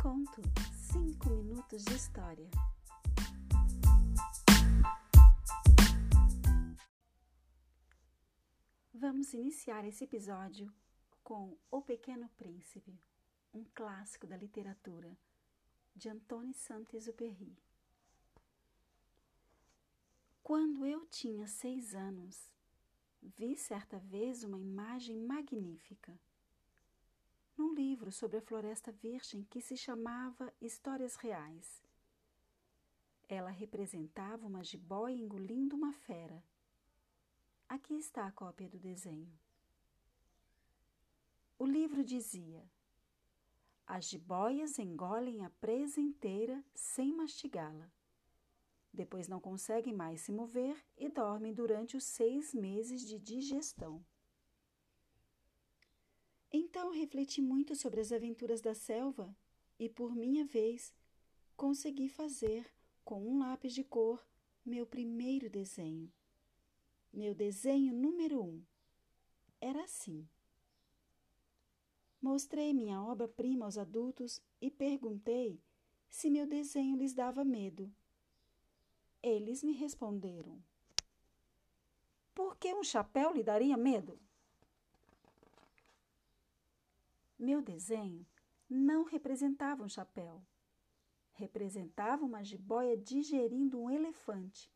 Conto 5 minutos de história. Vamos iniciar esse episódio com O Pequeno Príncipe, um clássico da literatura de Antônio Saint-Exupéry. Quando eu tinha seis anos, vi certa vez uma imagem magnífica num livro sobre a Floresta Virgem que se chamava Histórias Reais. Ela representava uma jiboia engolindo uma fera Aqui está a cópia do desenho. O livro dizia: As jiboias engolem a presa inteira sem mastigá-la. Depois não conseguem mais se mover e dormem durante os seis meses de digestão. Então refleti muito sobre as aventuras da selva e, por minha vez, consegui fazer, com um lápis de cor, meu primeiro desenho. Meu desenho número um era assim. Mostrei minha obra-prima aos adultos e perguntei se meu desenho lhes dava medo. Eles me responderam: Por que um chapéu lhe daria medo? Meu desenho não representava um chapéu. Representava uma jiboia digerindo um elefante.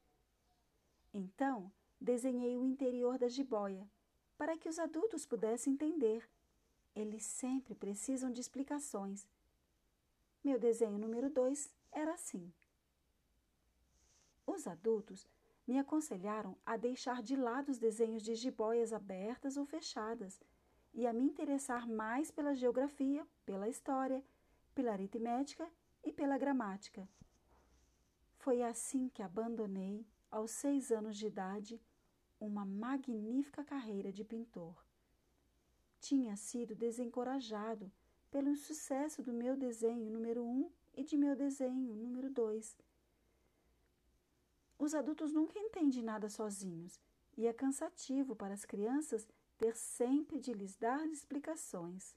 Então, desenhei o interior da jiboia, para que os adultos pudessem entender. Eles sempre precisam de explicações. Meu desenho número 2 era assim. Os adultos me aconselharam a deixar de lado os desenhos de jiboias abertas ou fechadas e a me interessar mais pela geografia, pela história, pela aritmética e pela gramática. Foi assim que abandonei, aos seis anos de idade, uma magnífica carreira de pintor. Tinha sido desencorajado pelo insucesso do meu desenho número um e de meu desenho número dois. Os adultos nunca entendem nada sozinhos e é cansativo para as crianças ter sempre de lhes dar explicações.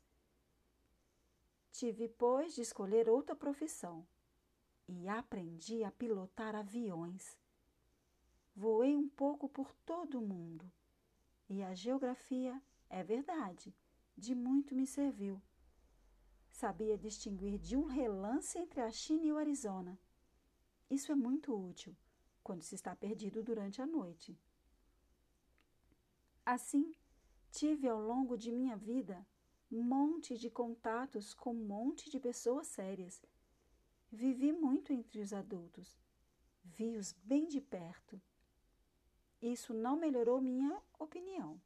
Tive, pois, de escolher outra profissão e aprendi a pilotar aviões. Voei um pouco por todo o mundo. E a geografia, é verdade, de muito me serviu. Sabia distinguir de um relance entre a China e o Arizona. Isso é muito útil quando se está perdido durante a noite. Assim, tive ao longo de minha vida monte de contatos com um monte de pessoas sérias. Vivi muito entre os adultos. Vi-os bem de perto isso não melhorou minha opinião.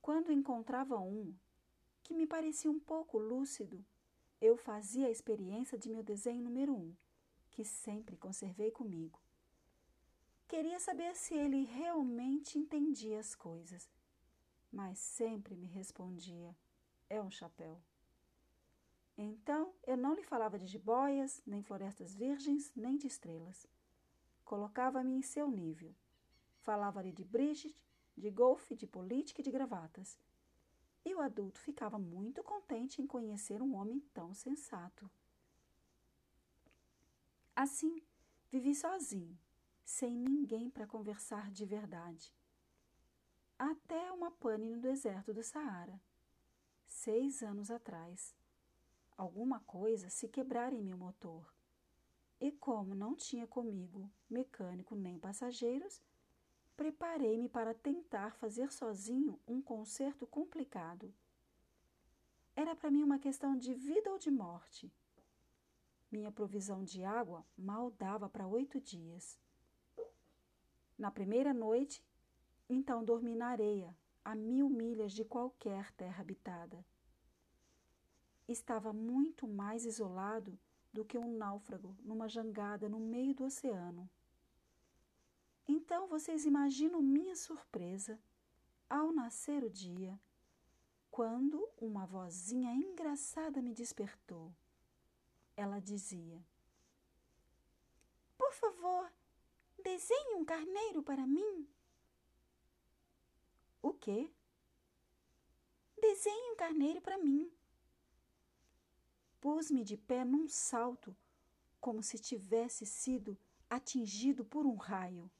Quando encontrava um que me parecia um pouco lúcido, eu fazia a experiência de meu desenho número um, que sempre conservei comigo. Queria saber se ele realmente entendia as coisas, mas sempre me respondia: é um chapéu. Então eu não lhe falava de jiboias, nem florestas virgens, nem de estrelas colocava-me em seu nível. Falava-lhe de Brigitte, de golfe, de política e de gravatas. E o adulto ficava muito contente em conhecer um homem tão sensato. Assim, vivi sozinho, sem ninguém para conversar de verdade. Até uma pane no deserto do Saara, seis anos atrás. Alguma coisa se quebrara em meu motor e como não tinha comigo mecânico nem passageiros, preparei-me para tentar fazer sozinho um concerto complicado. Era para mim uma questão de vida ou de morte. Minha provisão de água mal dava para oito dias. Na primeira noite, então dormi na areia, a mil milhas de qualquer terra habitada. Estava muito mais isolado do que um náufrago numa jangada no meio do oceano. Então vocês imaginam minha surpresa ao nascer o dia, quando uma vozinha engraçada me despertou. Ela dizia: Por favor, desenhe um carneiro para mim. O quê? Desenhe um carneiro para mim. Pus-me de pé num salto, como se tivesse sido atingido por um raio.